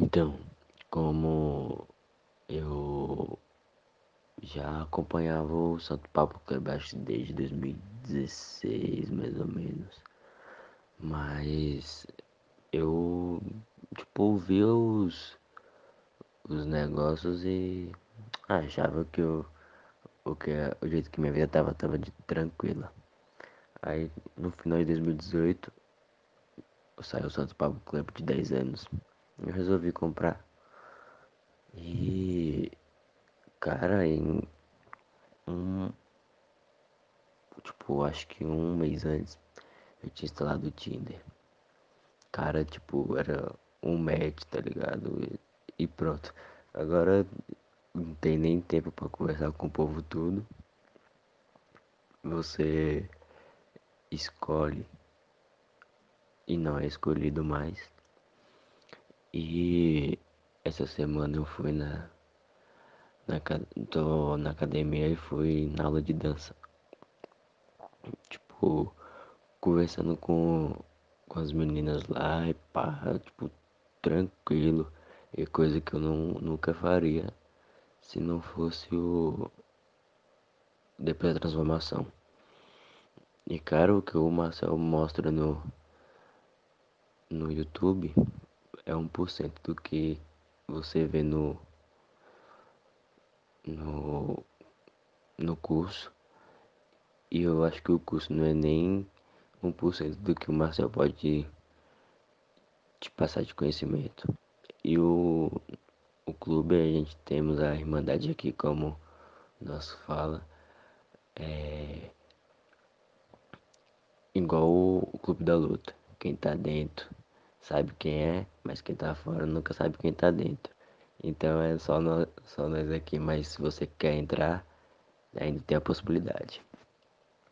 Então, como eu já acompanhava o Santo Papo Club acho que desde 2016 mais ou menos. Mas eu tipo via os, os negócios e achava que eu, o, que, o jeito que minha vida tava tava de tranquila. Aí no final de 2018 saiu o Santo Papo Club de 10 anos. Eu resolvi comprar. E cara, em um tipo, acho que um mês antes eu tinha instalado o Tinder. Cara, tipo, era um match, tá ligado? E, e pronto. Agora não tem nem tempo para conversar com o povo tudo. Você escolhe e não é escolhido mais. E essa semana eu fui na, na, tô na academia e fui na aula de dança. Tipo, conversando com, com as meninas lá e pá, tipo, tranquilo. E coisa que eu não, nunca faria se não fosse o depois da transformação. E cara, o que o Marcel mostra no, no YouTube é 1% do que você vê no, no, no curso. E eu acho que o curso não é nem 1% do que o Marcel pode te passar de conhecimento. E o, o clube, a gente temos a Irmandade aqui como nosso fala. É igual o, Clube da Luta. Quem tá dentro sabe quem é, mas quem tá fora nunca sabe quem tá dentro. Então é só nós, só nós aqui, mas se você quer entrar, ainda tem a possibilidade.